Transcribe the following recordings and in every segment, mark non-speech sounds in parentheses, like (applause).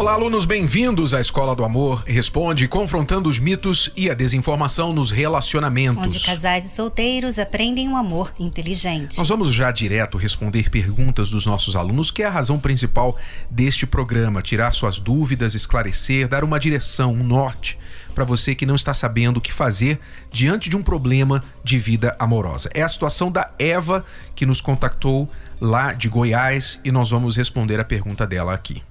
Olá, alunos, bem-vindos à Escola do Amor Responde, confrontando os mitos e a desinformação nos relacionamentos. Onde casais e solteiros aprendem um amor inteligente. Nós vamos já direto responder perguntas dos nossos alunos, que é a razão principal deste programa: tirar suas dúvidas, esclarecer, dar uma direção, um norte para você que não está sabendo o que fazer diante de um problema de vida amorosa. É a situação da Eva que nos contactou lá de Goiás e nós vamos responder a pergunta dela aqui.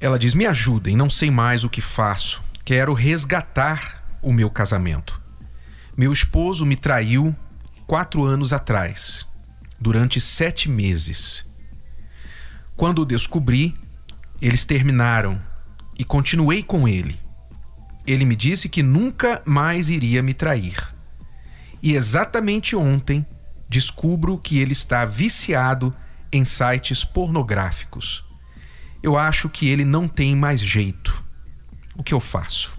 Ela diz: Me ajudem, não sei mais o que faço. Quero resgatar o meu casamento. Meu esposo me traiu quatro anos atrás, durante sete meses. Quando o descobri, eles terminaram e continuei com ele. Ele me disse que nunca mais iria me trair. E exatamente ontem descubro que ele está viciado em sites pornográficos. Eu acho que ele não tem mais jeito. O que eu faço?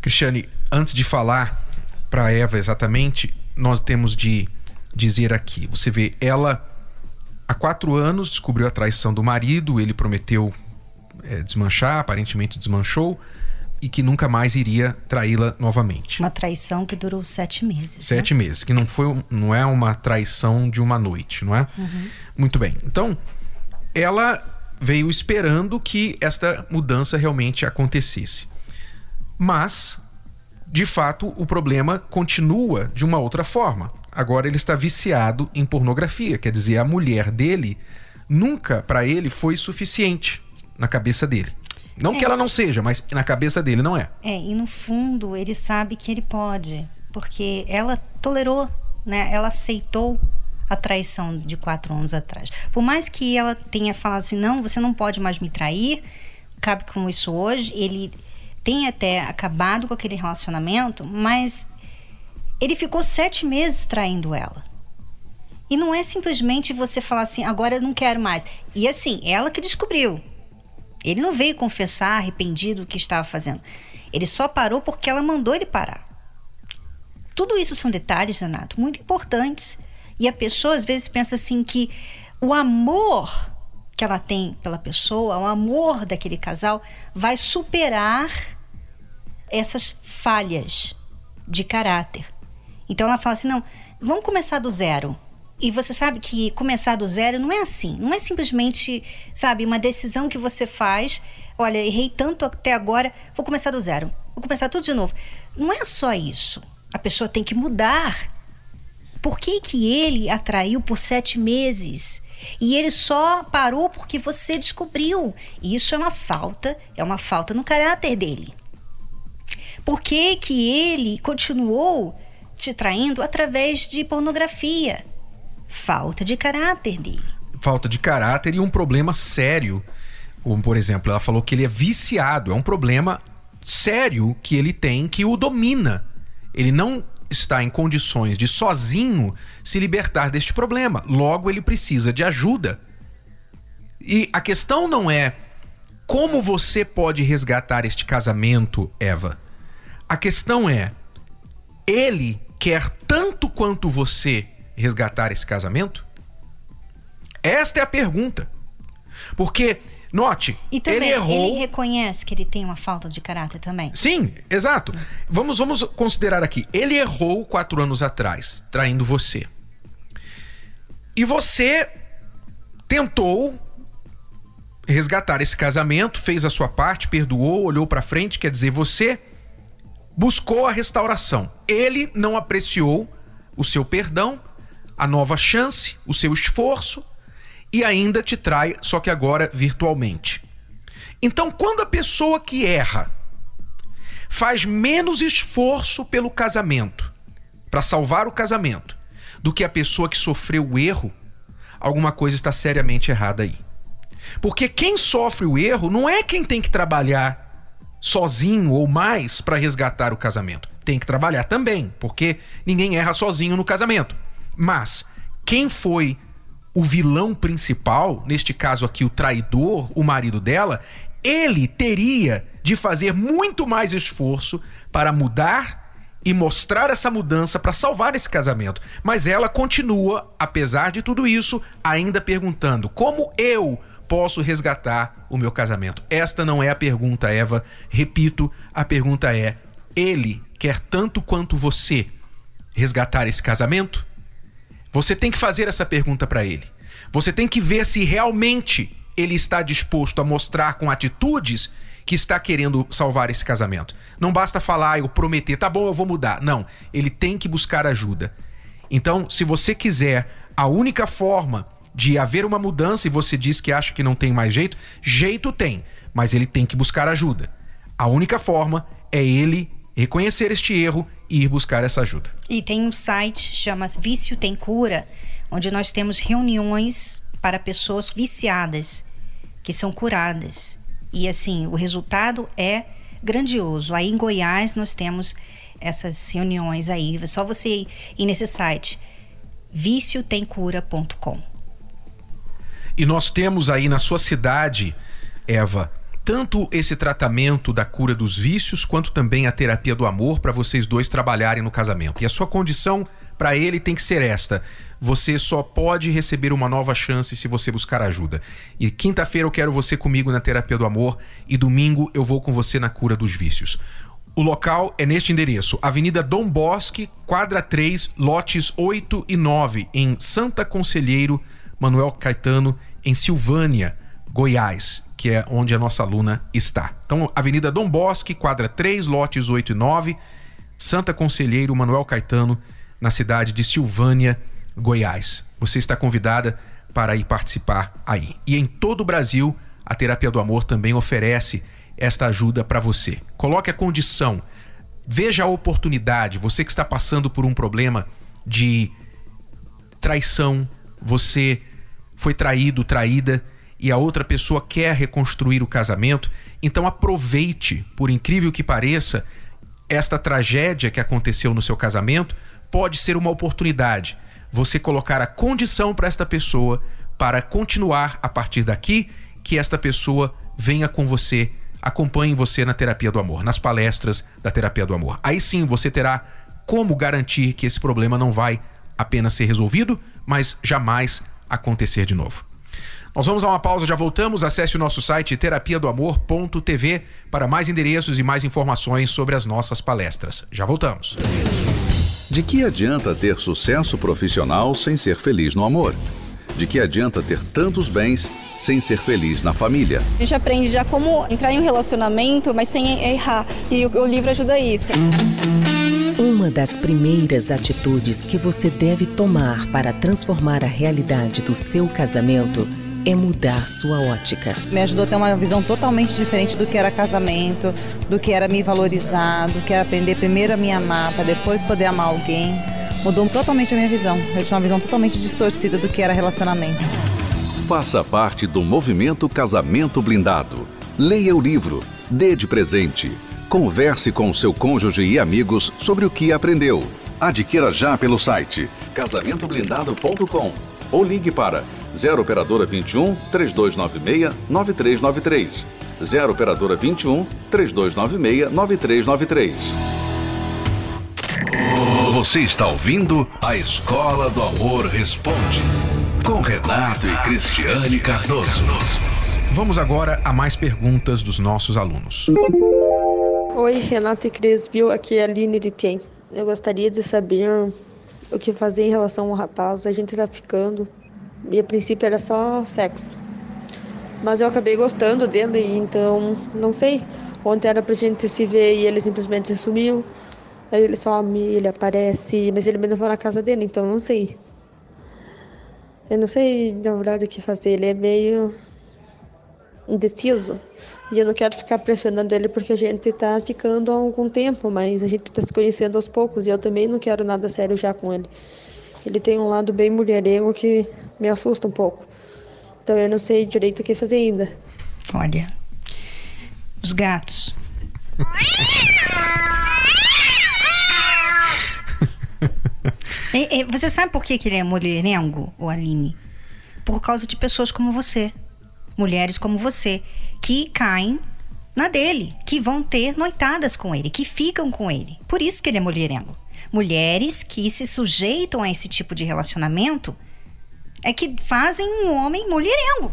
Cristiane, antes de falar para Eva exatamente, nós temos de dizer aqui. Você vê, ela há quatro anos descobriu a traição do marido, ele prometeu é, desmanchar, aparentemente desmanchou e que nunca mais iria traí-la novamente. Uma traição que durou sete meses. Sete né? meses, que não foi, não é uma traição de uma noite, não é? Uhum. Muito bem. Então, ela veio esperando que esta mudança realmente acontecesse. Mas, de fato, o problema continua de uma outra forma. Agora ele está viciado em pornografia, quer dizer, a mulher dele nunca para ele foi suficiente na cabeça dele. Não é. que ela não seja, mas na cabeça dele não é. É, e no fundo ele sabe que ele pode, porque ela tolerou, né? Ela aceitou a traição de quatro anos atrás. Por mais que ela tenha falado assim, não, você não pode mais me trair, cabe com isso hoje, ele tem até acabado com aquele relacionamento, mas ele ficou sete meses traindo ela. E não é simplesmente você falar assim, agora eu não quero mais. E assim, ela que descobriu. Ele não veio confessar arrependido do que estava fazendo. Ele só parou porque ela mandou ele parar. Tudo isso são detalhes, Renato, muito importantes. E a pessoa às vezes pensa assim que o amor que ela tem pela pessoa, o amor daquele casal, vai superar essas falhas de caráter. Então ela fala assim: não, vamos começar do zero. E você sabe que começar do zero não é assim. Não é simplesmente, sabe, uma decisão que você faz. Olha, errei tanto até agora, vou começar do zero. Vou começar tudo de novo. Não é só isso. A pessoa tem que mudar. Por que, que ele atraiu por sete meses? E ele só parou porque você descobriu. Isso é uma falta, é uma falta no caráter dele. Por que, que ele continuou te traindo através de pornografia? falta de caráter dele. Falta de caráter e um problema sério. Como, por exemplo, ela falou que ele é viciado. É um problema sério que ele tem que o domina. Ele não está em condições de sozinho se libertar deste problema. Logo, ele precisa de ajuda. E a questão não é como você pode resgatar este casamento, Eva. A questão é: ele quer tanto quanto você resgatar esse casamento? Esta é a pergunta. Porque, note, e também, ele errou. Ele reconhece que ele tem uma falta de caráter também. Sim, exato. Vamos, vamos considerar aqui. Ele errou quatro anos atrás, traindo você. E você tentou resgatar esse casamento, fez a sua parte, perdoou, olhou para frente, quer dizer, você buscou a restauração. Ele não apreciou o seu perdão a nova chance, o seu esforço e ainda te trai, só que agora virtualmente. Então, quando a pessoa que erra faz menos esforço pelo casamento, para salvar o casamento, do que a pessoa que sofreu o erro, alguma coisa está seriamente errada aí. Porque quem sofre o erro não é quem tem que trabalhar sozinho ou mais para resgatar o casamento. Tem que trabalhar também, porque ninguém erra sozinho no casamento. Mas quem foi o vilão principal, neste caso aqui o traidor, o marido dela, ele teria de fazer muito mais esforço para mudar e mostrar essa mudança para salvar esse casamento. Mas ela continua, apesar de tudo isso, ainda perguntando: como eu posso resgatar o meu casamento? Esta não é a pergunta, Eva. Repito, a pergunta é: ele quer tanto quanto você resgatar esse casamento? Você tem que fazer essa pergunta para ele. Você tem que ver se realmente ele está disposto a mostrar com atitudes que está querendo salvar esse casamento. Não basta falar ou prometer, tá bom, eu vou mudar. Não, ele tem que buscar ajuda. Então, se você quiser, a única forma de haver uma mudança e você diz que acha que não tem mais jeito, jeito tem, mas ele tem que buscar ajuda. A única forma é ele reconhecer este erro e ir buscar essa ajuda. E tem um site chama Vício Tem Cura, onde nós temos reuniões para pessoas viciadas que são curadas. E assim, o resultado é grandioso. Aí em Goiás nós temos essas reuniões aí. É só você ir nesse site viciotemcura.com. E nós temos aí na sua cidade, Eva, tanto esse tratamento da cura dos vícios, quanto também a terapia do amor para vocês dois trabalharem no casamento. E a sua condição para ele tem que ser esta: você só pode receber uma nova chance se você buscar ajuda. E quinta-feira eu quero você comigo na terapia do amor e domingo eu vou com você na cura dos vícios. O local é neste endereço: Avenida Dom Bosque, quadra 3, lotes 8 e 9, em Santa Conselheiro, Manuel Caetano, em Silvânia, Goiás que é onde a nossa aluna está. Então, Avenida Dom Bosque, quadra 3, lotes 8 e 9, Santa Conselheiro Manuel Caetano, na cidade de Silvânia, Goiás. Você está convidada para ir participar aí. E em todo o Brasil, a Terapia do Amor também oferece esta ajuda para você. Coloque a condição, veja a oportunidade, você que está passando por um problema de traição, você foi traído, traída, e a outra pessoa quer reconstruir o casamento, então aproveite, por incrível que pareça, esta tragédia que aconteceu no seu casamento pode ser uma oportunidade. Você colocar a condição para esta pessoa para continuar a partir daqui, que esta pessoa venha com você, acompanhe você na terapia do amor, nas palestras da terapia do amor. Aí sim você terá como garantir que esse problema não vai apenas ser resolvido, mas jamais acontecer de novo. Nós vamos a uma pausa, já voltamos. Acesse o nosso site terapia do amor.tv para mais endereços e mais informações sobre as nossas palestras. Já voltamos. De que adianta ter sucesso profissional sem ser feliz no amor? De que adianta ter tantos bens sem ser feliz na família? A gente aprende já como entrar em um relacionamento, mas sem errar. E o livro ajuda isso. Uma das primeiras atitudes que você deve tomar para transformar a realidade do seu casamento é mudar sua ótica. Me ajudou a ter uma visão totalmente diferente do que era casamento, do que era me valorizar, do que era aprender primeiro a me amar, para depois poder amar alguém. Mudou totalmente a minha visão. Eu tinha uma visão totalmente distorcida do que era relacionamento. Faça parte do movimento Casamento Blindado. Leia o livro, dê de presente. Converse com o seu cônjuge e amigos sobre o que aprendeu. Adquira já pelo site casamentoblindado.com ou ligue para 0 operadora 21 3296 9393. 0 operadora 21 3296 9393. Você está ouvindo a Escola do Amor Responde com Renato e Cristiane Cardoso. Vamos agora a mais perguntas dos nossos alunos. Oi, Renato e Cris, viu? Aqui é a Aline de Pien. Eu gostaria de saber o que fazer em relação ao rapaz. A gente tá ficando e a princípio era só sexo. Mas eu acabei gostando dele, então não sei. Ontem era pra gente se ver e ele simplesmente sumiu. Aí ele some, ele aparece, mas ele me levou na casa dele, então não sei. Eu não sei, na verdade, o que fazer. Ele é meio indeciso. E eu não quero ficar pressionando ele porque a gente tá ficando há algum tempo, mas a gente tá se conhecendo aos poucos e eu também não quero nada sério já com ele. Ele tem um lado bem mulherengo que me assusta um pouco. Então eu não sei direito o que fazer ainda. Olha, os gatos. (laughs) Você sabe por que, que ele é mulherengo, o Aline? por causa de pessoas como você, mulheres como você, que caem na dele, que vão ter noitadas com ele, que ficam com ele. Por isso que ele é mulherengo. Mulheres que se sujeitam a esse tipo de relacionamento é que fazem um homem mulherengo.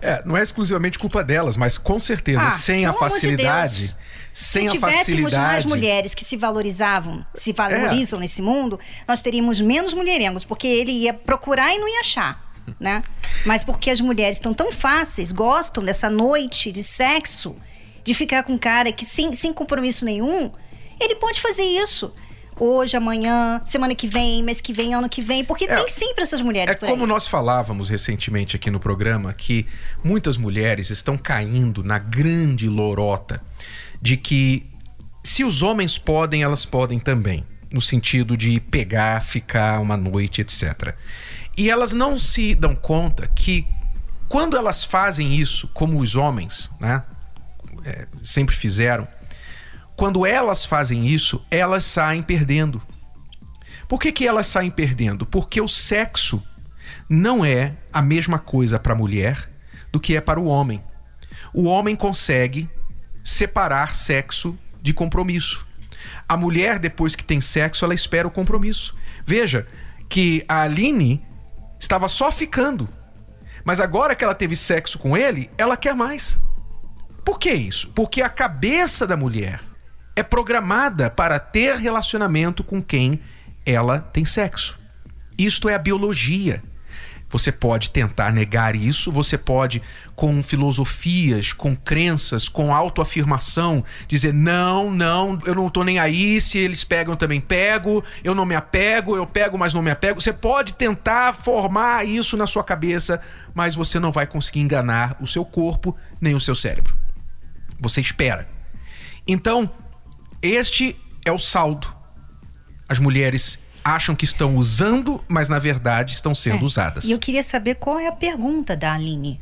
É, não é exclusivamente culpa delas, mas com certeza, Ah, sem a de facilidade. Deus. sem Se a tivéssemos mais mulheres que se valorizavam, se É. valorizam nesse mundo, nós teríamos menos mulherengos, porque ele ia procurar e não ia achar, né? Mas porque as mulheres estão tão fáceis, gostam dessa noite de sexo, de ficar com um cara que sem, sem compromisso nenhum, ele pode fazer isso. Hoje, amanhã, semana que vem, mês que vem, ano que vem, porque É, tem sempre essas mulheres É como nós falávamos recentemente aqui no programa que muitas mulheres estão caindo na grande lorota de que se os homens podem, elas podem também, no sentido de pegar, ficar uma noite, etc. E elas não se dão conta que quando elas fazem isso, como os homens, né, é, sempre fizeram, quando elas fazem isso, elas saem perdendo. Por que, que elas saem perdendo? Porque o sexo não é a mesma coisa para a mulher do que é para o homem. O homem consegue separar sexo de compromisso. A mulher, depois que tem sexo, ela espera o compromisso. Veja que a Aline estava só ficando. Mas agora que ela teve sexo com ele, ela quer mais. Por que isso? Porque a cabeça da mulher é programada para ter relacionamento com quem ela tem sexo. Isto é a biologia. Você pode tentar negar isso, você pode, com filosofias, com crenças, com autoafirmação, dizer: não, não, eu não tô nem aí, se eles pegam, eu também pego, eu não me apego, eu pego, mas não me apego. Você pode tentar formar isso na sua cabeça, mas você não vai conseguir enganar o seu corpo nem o seu cérebro. Você espera. Então, este é o saldo. As mulheres acham que estão usando, mas na verdade estão sendo É. usadas. E eu queria saber qual é a pergunta da Aline.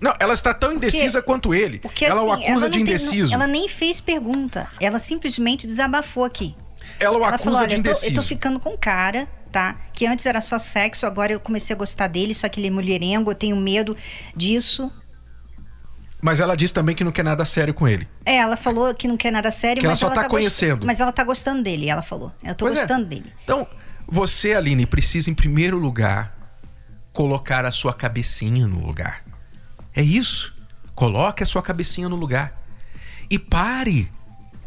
Não, ela está tão indecisa quanto ele. Porque ela assim, o acusa ela de tem- indeciso. não- ela nem fez pergunta. Ela simplesmente desabafou aqui. Ela o ela acusa falou: olha, de eu tô, indeciso. eu tô ficando com um cara, tá? Que antes era só sexo, agora eu comecei a gostar dele, só que ele é mulherengo, eu tenho medo disso. Mas ela diz também que não quer nada sério com ele. É, ela falou que não quer nada sério, Que ela mas só tá gost- conhecendo. Mas ela tá gostando dele, ela falou. Eu tô Pois é. gostando dele. Então, você, Aline, precisa, em primeiro lugar, colocar a sua cabecinha no lugar. É isso. Coloque a sua cabecinha no lugar. E pare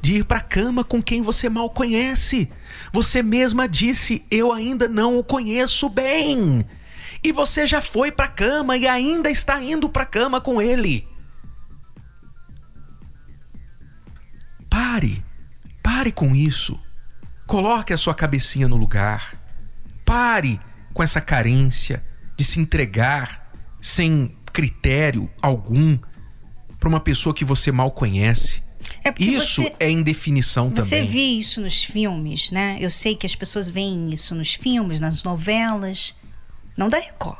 de ir pra cama com quem você mal conhece. Você mesma disse: Eu ainda não o conheço bem. E você já foi pra cama e ainda está indo pra cama com ele. Pare. Pare com isso. Coloque a sua cabecinha no lugar. Pare com essa carência de se entregar sem critério algum para uma pessoa que você mal conhece. É Isso você- é indefinição Você também. vê isso nos filmes, né? Eu sei que as pessoas veem isso nos filmes, nas novelas, não da Record.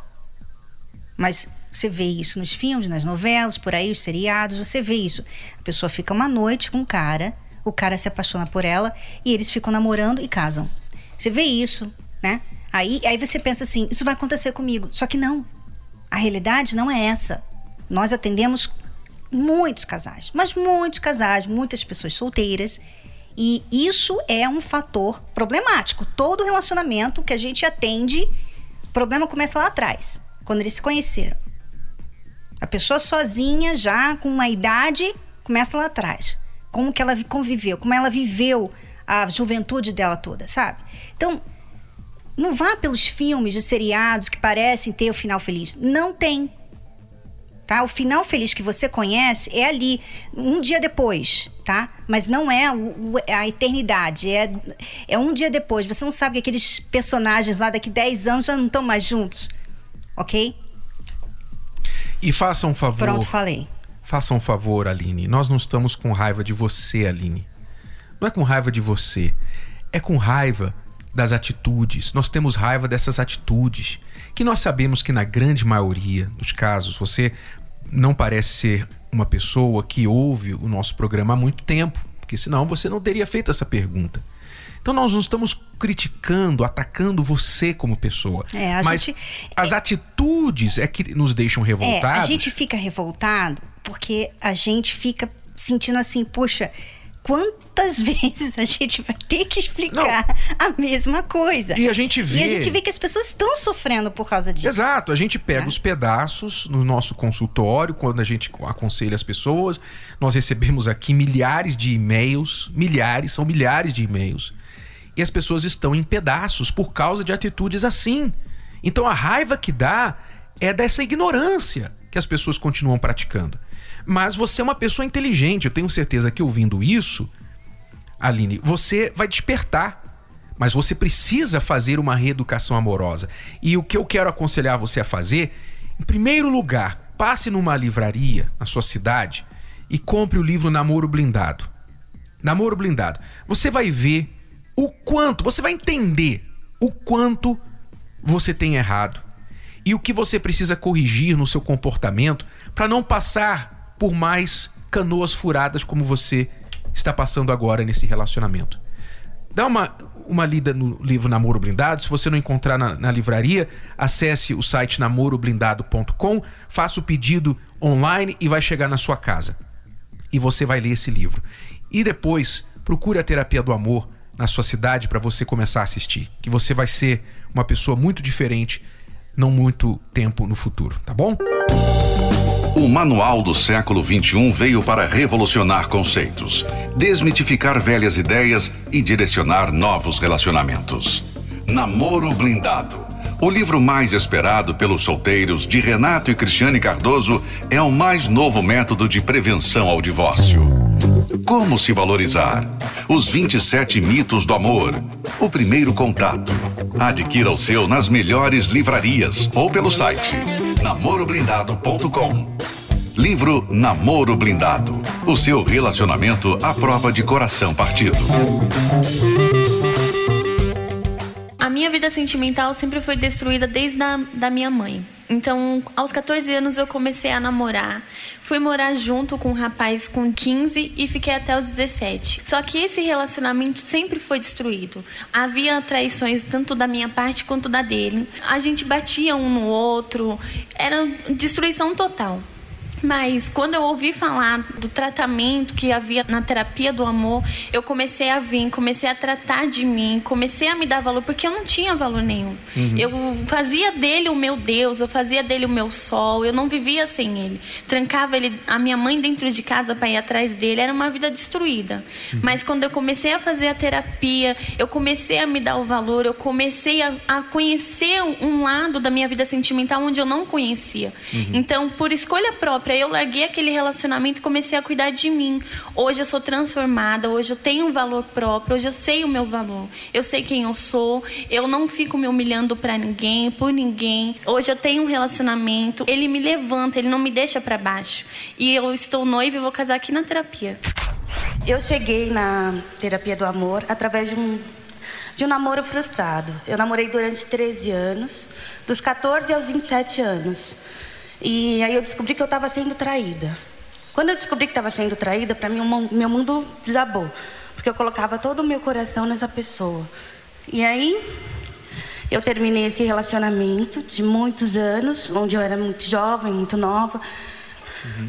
Mas você vê isso nos filmes, nas novelas, por aí, os seriados, você vê isso. A pessoa fica uma noite com um cara, o cara se apaixona por ela e eles ficam namorando e casam. Você vê isso, né? Aí, aí você pensa assim, isso vai acontecer comigo. Só que não. A realidade não é essa. Nós atendemos muitos casais, mas muitos casais, muitas pessoas solteiras. E isso é um fator problemático. Todo relacionamento que a gente atende, o problema começa lá atrás, quando eles se conheceram. A pessoa sozinha, já com uma idade, começa lá atrás. Como que ela vi- conviveu, como ela viveu a juventude dela toda, sabe? Então, não vá pelos filmes, os seriados que parecem ter o final feliz. Não tem. Tá? O final feliz que você conhece é ali, um dia depois, tá? Mas não é a eternidade, é, é um dia depois. Você não sabe que aqueles personagens lá daqui 10 anos já não estão mais juntos, ok? E faça um favor. Pronto, falei. Faça um favor, Aline. Nós não estamos com raiva de você, Aline. Não é com raiva de você. É com raiva das atitudes. Nós temos raiva dessas atitudes. Que nós sabemos que, na grande maioria dos casos, você não parece ser uma pessoa que ouve o nosso programa há muito tempo. Porque senão você não teria feito essa pergunta. Então nós não estamos criticando, atacando você como pessoa. É, a Mas gente- as atitudes é que nos deixam É, revoltados. a gente fica revoltado porque a gente fica sentindo assim, poxa, quantas (laughs) vezes a gente vai ter que explicar a mesma coisa? E a gente vê- E a gente vê que as pessoas estão sofrendo por causa disso. Exato, a gente pega os pedaços no nosso consultório, quando a gente aconselha as pessoas. Nós recebemos aqui milhares de e-mails, milhares, são milhares de e-mails. E as pessoas estão em pedaços por causa de atitudes assim. Então a raiva que dá é dessa ignorância que as pessoas continuam praticando. Mas você é uma pessoa inteligente, eu tenho certeza que ouvindo isso, Aline, você vai despertar. Mas você precisa fazer uma reeducação amorosa. E o que eu quero aconselhar você a fazer, em primeiro lugar, passe numa livraria na sua cidade e compre o livro Namoro Blindado. Namoro Blindado. Você vai ver o quanto, você vai entender o quanto você tem errado e o que você precisa corrigir no seu comportamento para não passar por mais canoas furadas como você está passando agora nesse relacionamento. Dá uma, uma lida no livro Namoro Blindado. Se você não encontrar na, na livraria, acesse o site namoroblindado.com, faça o pedido online e vai chegar na sua casa. E você vai ler esse livro. E depois, procure a terapia do amor na sua cidade para você começar a assistir. Que você vai ser uma pessoa muito diferente não muito tempo no futuro, tá bom? O Manual do Século XXI veio para revolucionar conceitos, desmitificar velhas ideias e direcionar novos relacionamentos. Namoro Blindado. O livro mais esperado pelos solteiros de Renato e Cristiane Cardoso é o mais novo método de prevenção ao divórcio. Como se valorizar? Os 27 mitos do amor. O primeiro contato. Adquira o seu nas melhores livrarias ou pelo site namoroblindado.com. Livro Namoro Blindado. O seu relacionamento à prova de coração partido. A minha vida sentimental sempre foi destruída desde a da minha mãe. Então, aos 14 anos eu comecei a namorar. Fui morar junto com um rapaz com 15 e fiquei até os 17. Só que esse relacionamento sempre foi destruído. Havia traições tanto da minha parte quanto da dele. A gente batia um no outro. Era destruição total. Mas quando eu ouvi falar do tratamento que havia na terapia do amor, eu comecei a vir, comecei a tratar de mim, comecei a me dar valor, porque eu não tinha valor nenhum. Eu fazia dele o meu Deus, eu fazia dele o meu sol, eu não vivia sem ele. Trancava ele, a minha mãe dentro de casa para ir atrás dele, era uma vida destruída. Mas quando eu comecei a fazer a terapia, eu comecei a me dar o valor, eu comecei a, a conhecer um lado da minha vida sentimental onde eu não conhecia. Então, por escolha própria, eu larguei aquele relacionamento e comecei a cuidar de mim. Hoje eu sou transformada, hoje eu tenho um valor próprio, hoje eu sei o meu valor. Eu sei quem eu sou, eu não fico me humilhando para ninguém, por ninguém. Hoje eu tenho um relacionamento, ele me levanta, ele não me deixa para baixo. E eu estou noiva e vou casar aqui na terapia. Eu cheguei na terapia do amor através de um, de um namoro frustrado. Eu namorei durante 13 anos, dos 14 aos 27 anos. E aí eu descobri que eu estava sendo traída. Quando eu descobri que estava sendo traída, para mim meu mundo desabou. Porque eu colocava todo o meu coração nessa pessoa. E aí eu terminei esse relacionamento de muitos anos, onde eu era muito jovem, muito nova.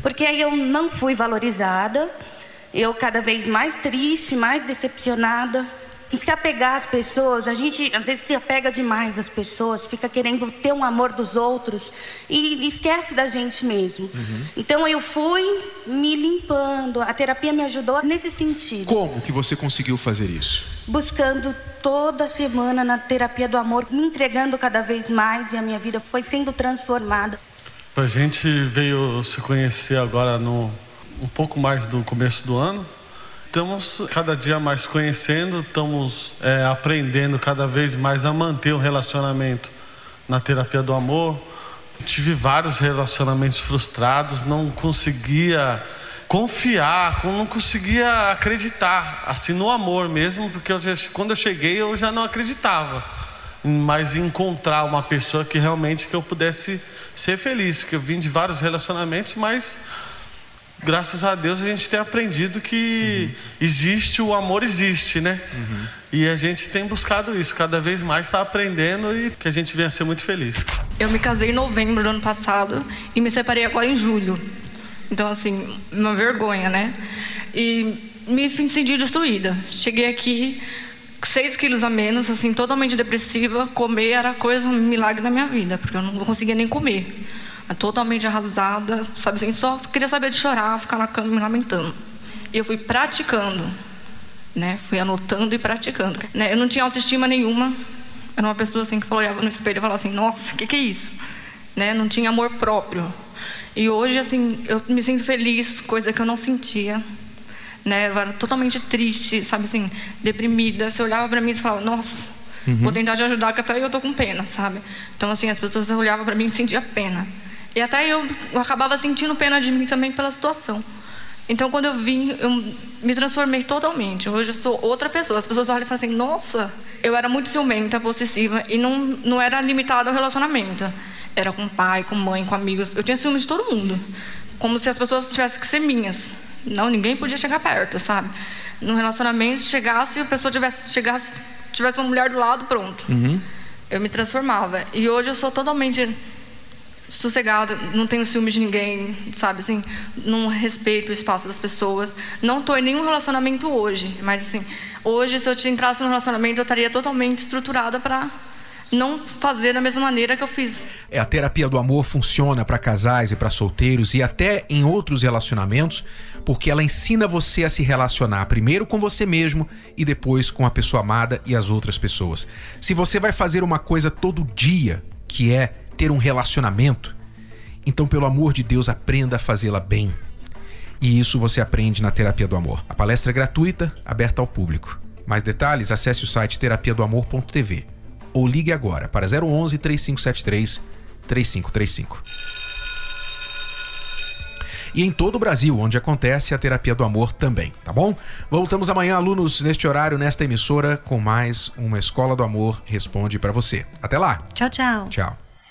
Porque aí eu não fui valorizada, eu cada vez mais triste, mais decepcionada. Se apegar às pessoas, a gente às vezes se apega demais às pessoas, fica querendo ter um amor dos outros e esquece da gente mesmo. Então eu fui me limpando, a terapia me ajudou nesse sentido, Como que você conseguiu fazer isso? buscando toda semana na terapia do amor, me entregando cada vez mais e a minha vida foi sendo transformada. A gente veio se conhecer agora no um pouco mais do começo do ano. Estamos cada dia mais conhecendo, estamos é, aprendendo cada vez mais a manter o relacionamento na terapia do amor. Tive vários relacionamentos frustrados, não conseguia confiar, não conseguia acreditar assim no amor mesmo, porque eu já- quando eu cheguei eu já não acreditava mas encontrar uma pessoa que realmente que eu pudesse ser feliz, que eu vim de vários relacionamentos, mas graças a Deus a gente tem aprendido que uhum. existe, o amor existe, né? Uhum. E a gente tem buscado isso, cada vez mais está aprendendo e que a gente venha ser muito feliz. Eu me casei em novembro do ano passado e me separei agora em julho. Então, assim, uma vergonha, né? E me senti destruída. Cheguei aqui, 6 quilos a menos, assim, totalmente depressiva. Comer era coisa, um milagre na minha vida, porque eu não conseguia nem comer. Totalmente arrasada, sabe assim, só queria saber de chorar, ficar na cama me lamentando. E eu fui praticando, né? Fui anotando e praticando. Né? Eu não tinha autoestima nenhuma. Era uma pessoa assim que olhava no espelho e falava assim: "Nossa, o que, que é isso?" Né? Não tinha amor próprio. E hoje assim, eu me sinto feliz, coisa que eu não sentia né? Eu era totalmente triste, sabe assim, deprimida. Você olhava para mim e falava, nossa, uhum. vou tentar te ajudar, que até eu tô com pena, sabe? Então, assim, as pessoas olhavam para mim e sentiam pena. E até eu, eu acabava sentindo pena de mim também pela situação. Então, quando eu vim, eu me transformei totalmente. Hoje eu sou outra pessoa. As pessoas olham e falam assim: nossa, eu era muito ciumenta, possessiva, e não, não era limitada ao relacionamento. Era com pai, com mãe, com amigos. Eu tinha ciúme de todo mundo. Como se as pessoas tivessem que ser minhas. Não, ninguém podia chegar perto, sabe? No relacionamento, chegasse e a pessoa tivesse, chegasse, tivesse uma mulher do lado, pronto. Uhum. Eu me transformava. E hoje eu sou totalmente sossegada, não tenho ciúmes de ninguém, sabe assim, não respeito o espaço das pessoas. Não estou em nenhum relacionamento hoje, mas assim, hoje se eu te entrasse num relacionamento eu estaria totalmente estruturada para não fazer da mesma maneira que eu fiz. É, a terapia do amor funciona para casais e para solteiros e até em outros relacionamentos, porque ela ensina você a se relacionar primeiro com você mesmo e depois com a pessoa amada e as outras pessoas. Se você vai fazer uma coisa todo dia, que é ter um relacionamento, então pelo amor de Deus aprenda a fazê-la bem. E isso você aprende na Terapia do Amor. A palestra é gratuita, aberta ao público. Mais detalhes, acesse o site terapiadoamor.tv ou ligue agora para 011 3573 3535. E em todo o Brasil, onde acontece a terapia do amor também, tá bom? Voltamos amanhã, alunos, neste horário, nesta emissora, com mais uma Escola do Amor Responde para você. Até lá. Tchau, tchau. Tchau.